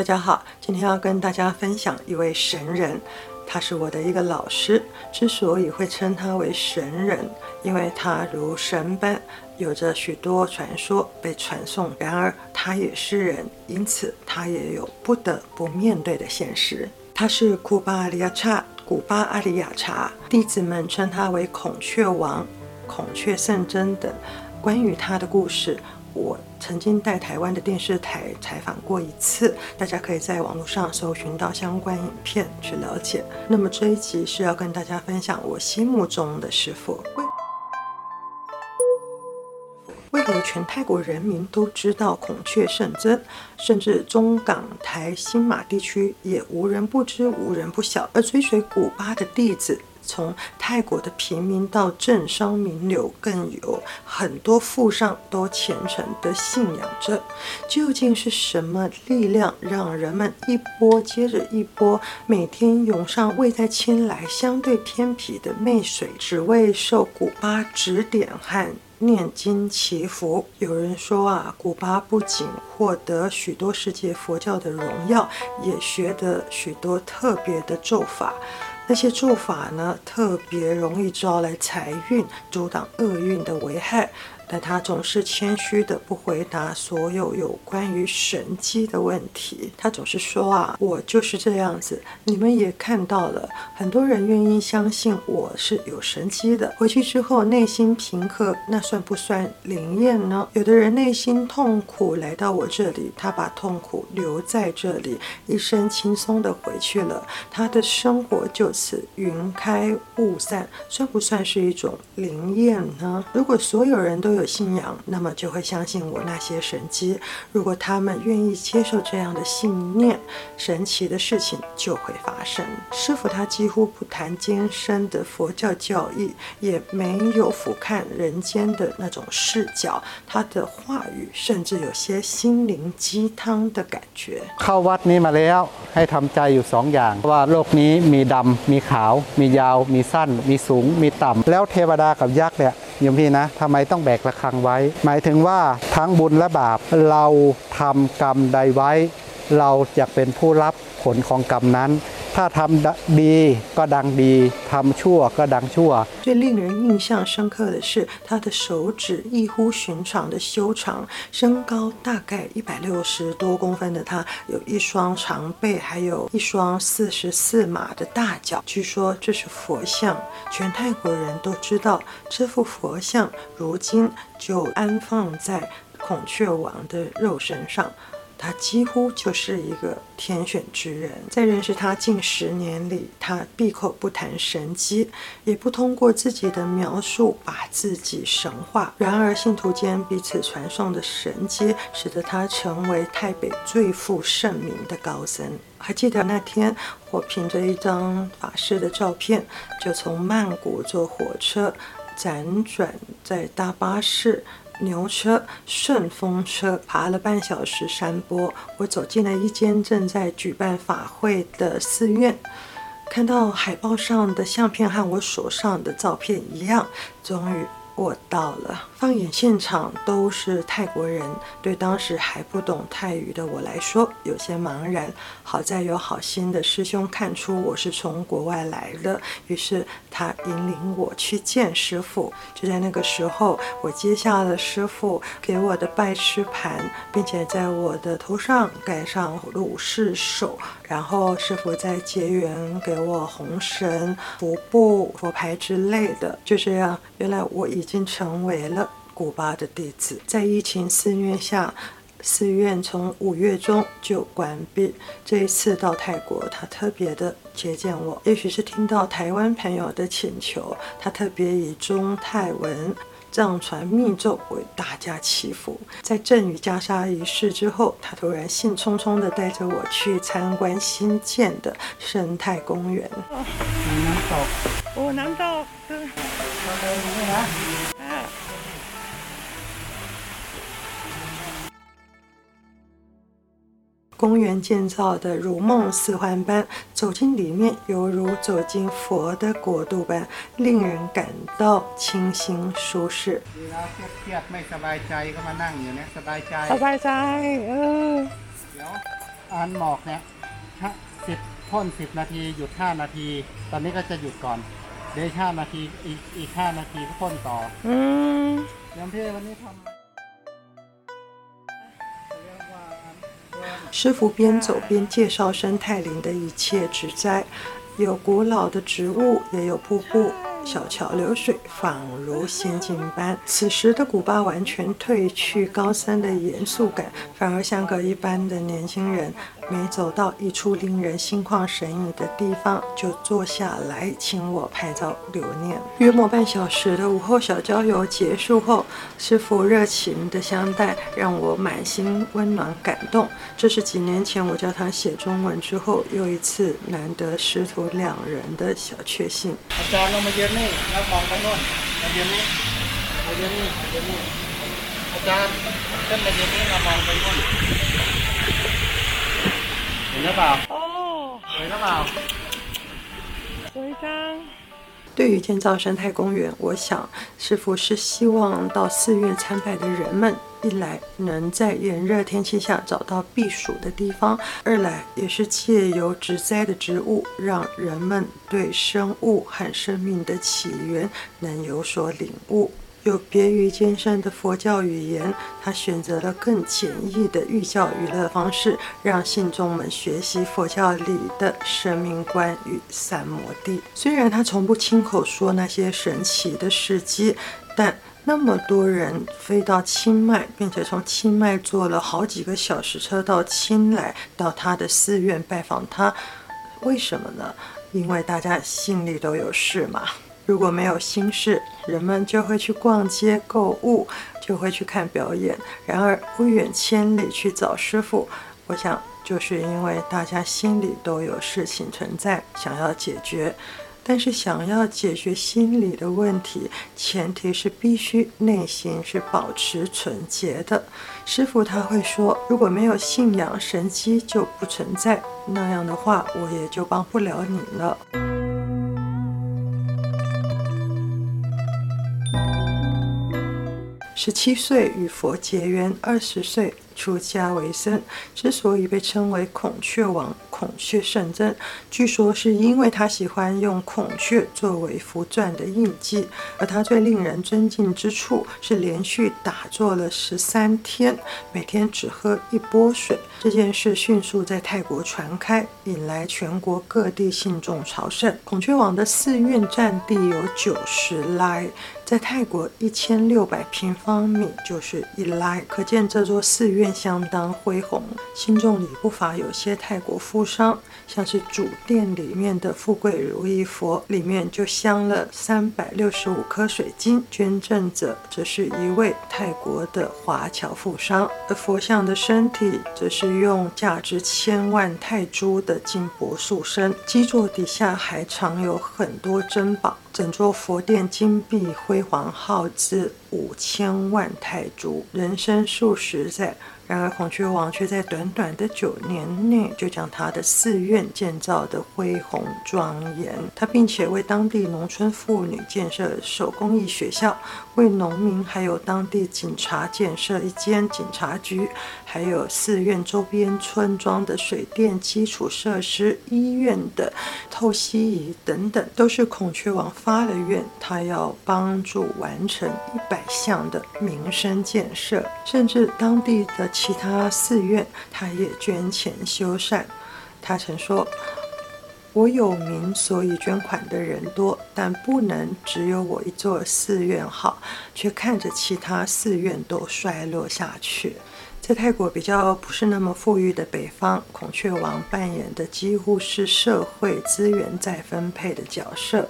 大家好，今天要跟大家分享一位神人，他是我的一个老师。之所以会称他为神人，因为他如神般有着许多传说被传颂。然而他也是人，因此他也有不得不面对的现实。他是库巴阿里亚查，古巴阿里亚查，弟子们称他为孔雀王、孔雀圣真等。关于他的故事，我曾经在台湾的电视台采访过一次，大家可以在网络上搜寻到相关影片去了解。那么这一集是要跟大家分享我心目中的师傅。为何全泰国人民都知道孔雀圣尊，甚至中港台新马地区也无人不知、无人不晓？而追随古巴的弟子。从泰国的平民到政商名流，更有很多富商都虔诚地信仰着。究竟是什么力量让人们一波接着一波，每天涌上位在清莱相对偏僻的媚水，只为受古巴指点和念经祈福？有人说啊，古巴不仅获得许多世界佛教的荣耀，也学得许多特别的咒法。这些做法呢，特别容易招来财运，阻挡厄运的危害。但他总是谦虚的不回答所有有关于神机的问题。他总是说啊，我就是这样子。你们也看到了，很多人愿意相信我是有神机的。回去之后内心平和，那算不算灵验呢？有的人内心痛苦来到我这里，他把痛苦留在这里，一身轻松的回去了。他的生活就此云开雾散，算不算是一种灵验呢？如果所有人都有。有信仰，那么就会相信我那些神迹。如果他们愿意接受这样的信念，神奇的事情就会发生。师父他几乎不谈艰深的佛教教义，也没有俯瞰人间的那种视角。他的话语甚至有些心灵鸡汤的感觉。เข้าวัดนี้มาแล้วให้ทำใจอยู่สองอย่างว่าโลกนี้มีดำมีขาวมียาวมีสั้นมีสูงมีต่ำแล้วเทวดากับยักษ์เนี่ยโ ยมพี่นะทำไมต้องแบกระฆังไว้ หมายถึงว่าทั้งบุญและบาปเราทำกรรมใดไว้ เราจะเป็นผู้รับผลของกรรมนั้น ถ้าทำดีก็ดังดีทำชั่วก็ดังชั่ว最令人印象深刻的是他的手指异乎寻常的修长，身高大概一百六十多公分的他，有一双长臂，还有一双四十四码的大脚。据说这是佛像，全泰国人都知道这幅佛像如今就安放在孔雀王的肉身上。 他几乎就是一个天选之人，在认识他近十年里，他闭口不谈神迹，也不通过自己的描述把自己神化。然而，信徒间彼此传颂的神迹，使得他成为泰北最负盛名的高僧。还记得那天，我凭着一张法师的照片，就从曼谷坐火车，辗转在大巴士。牛车、顺风车爬了半小时山坡，我走进了一间正在举办法会的寺院，看到海报上的相片和我手上的照片一样，终于。我到了，放眼现场都是泰国人，对当时还不懂泰语的我来说有些茫然。好在有好心的师兄看出我是从国外来的，于是他引领我去见师傅。就在那个时候，我接下了师傅给我的拜师盘，并且在我的头上盖上鲁氏手，然后师傅再结缘给我红绳、佛布、佛牌之类的。就这样，原来我已已经成为了古巴的弟子。在疫情肆虐下，寺院从五月中就关闭。这一次到泰国，他特别的接见我，也许是听到台湾朋友的请求，他特别以中泰文藏传密咒为大家祈福。在赠与袈裟仪式之后，他突然兴冲冲地带着我去参观新建的生态公园。哦，难道。公园建造的如梦似幻般，走进里面犹如走进佛的国度般，令人感到清新舒适。拜拜。 อันหมอกเนี่ยสิบพ่นสิบนาทีหยุดห้านาที ตอนนี้ก็จะหยุดก่อน เดี๋ยวห้านาทีอีกอีกห้านาทีก็พ่นต่อ อืม โยมพี่วันนี้ทำ 师傅边走边介绍生态林的一切植栽，有古老的植物，也有瀑布、小桥流水，仿如仙境般。此时的古巴完全褪去高三的严肃感，反而像个一般的年轻人。每走到一处令人心旷神怡的地方，就坐下来请我拍照留念。约莫半小时的午后小郊游结束后，师傅热情的相待，让我满心温暖感动。这是几年前我教他写中文之后，又一次难得师徒两人的小确幸。อาจารย์ลงมายืนนี่แล้วมองไปโน่นมายืนนี่มายืนนี่มายืนนี่อาจารย์ขึ้นมายืนนี่เรามองไปโน่น 回了吧？哦。回了吧？回对于建造生态公园我想师傅是希望到四月参拜的人们一来能在炎热天气下找到避暑的地方二来也是借由植栽的植物让人们对生物和生命的起源能有所领悟。有别于艰深的佛教语言，他选择了更简易的寓教于乐方式，让信众们学习佛教里的生命观与三摩地。虽然他从不亲口说那些神奇的事迹，但那么多人飞到清迈，并且从清迈坐了好几个小时车到清莱，到他的寺院拜访他，为什么呢？因为大家心里都有事嘛。如果没有心事，人们就会去逛街购物，就会去看表演。然而不远千里去找师傅，我想就是因为大家心里都有事情存在，想要解决。但是想要解决心理的问题，前提是必须内心是保持纯洁的。师傅他会说，如果没有信仰，神机就不存在。那样的话，我也就帮不了你了。十七岁与佛结缘，二十岁出家为僧。之所以被称为孔雀王、孔雀圣僧，据说是因为他喜欢用孔雀作为符篆的印记。而他最令人尊敬之处是连续打坐了十三天，每天只喝一钵水。这件事迅速在泰国传开，引来全国各地信众朝圣。孔雀王的寺院占地有九十来。在泰国一千六百平方米就是一来，可见这座寺院相当恢宏。信众里不乏有些泰国富商，像是主殿里面的富贵如意佛，里面就镶了三百六十五颗水晶。捐赠者则是一位泰国的华侨富商，而佛像的身体则是用价值千万泰铢的金箔塑身，基座底下还藏有很多珍宝。整座佛殿金碧辉煌，耗资五千万泰铢，人生数十载。然而，孔雀王却在短短的九年内就将他的寺院建造的恢宏庄严。他并且为当地农村妇女建设手工艺学校，为农民还有当地警察建设一间警察局，还有寺院周边村庄的水电基础设施、医院的透析仪等等，都是孔雀王发了愿，他要帮助完成一百项的民生建设，甚至当地的。其他寺院，他也捐钱修缮。他曾说：“我有名，所以捐款的人多，但不能只有我一座寺院好，却看着其他寺院都衰落下去。”在泰国比较不是那么富裕的北方，孔雀王扮演的几乎是社会资源再分配的角色。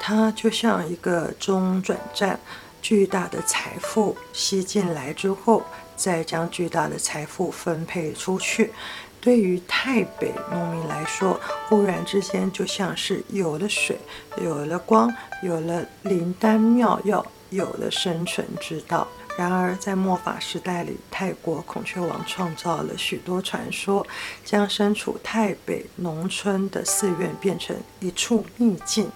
他就像一个中转站，巨大的财富吸进来之后。再将巨大的财富分配出去，对于泰北农民来说，忽然之间就像是有了水，有了光，有了灵丹妙药，有了生存之道。然而，在末法时代里，泰国孔雀王创造了许多传说，将身处泰北农村的寺院变成一处秘境，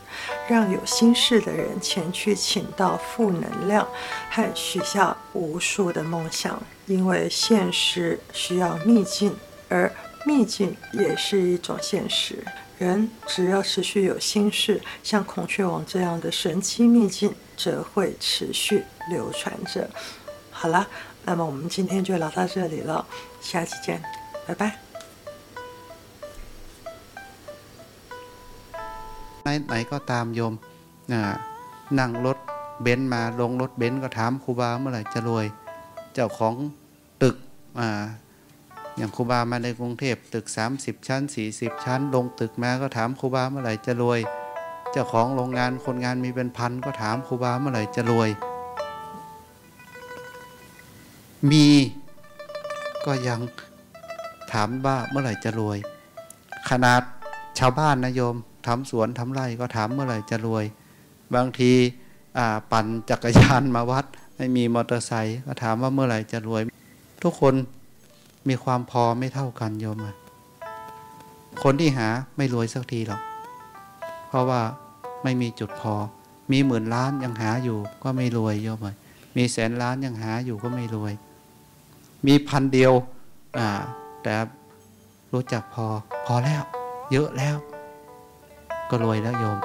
让有心事的人前去请到负能量，和许下无数的梦想。因为现实需要秘境，而 秘境也是一种现实。人只要持续有心事，像孔雀王这样的神奇秘境，则会持续流传着。好了，那么我们今天就聊到这里了，下期见，拜拜。ไหนๆก็ตามโยมนะนั่งรถเบนซ์มาลงรถเบนซ์ก็ถามครูบาเมื่อไหร่จะรวย เจ้าของตึก อย่างครูบามาในกรุงเทพตึก 30 ชั้น 40 ชั้น ลงตึกมาก็ถามครูบาเมื่อไหร่จะรวย เจ้าของโรงงานคนงานมีเป็นพันก็ถามครูบาเมื่อไหร่จะรวย มีก็ยังถามว่าเมื่อไหร่จะรวย ขนาดชาวบ้านนะโยมทำสวนทำไร่ก็ถามเมื่อไหร่จะรวย บางทีปั่นจักรยานมาวัด ไม่มีมอเตอร์ไซค์ก็ถามว่าเมื่อไหร่จะรวย ทุกคน มีความพอไม่เท่ากันโยมอะคนที่หาไม่รวยสักทีหรอก เพราะว่าไม่มีจุดพอ มีหมื่นล้านยังหาอยู่ก็ไม่รวยโยมอะมีแสนล้านยังหาอยู่ก็ไม่รวย มีพันเดียวอ่าแต่รู้จักพอพอแล้ว เยอะแล้ว ก็รวยแล้วโยม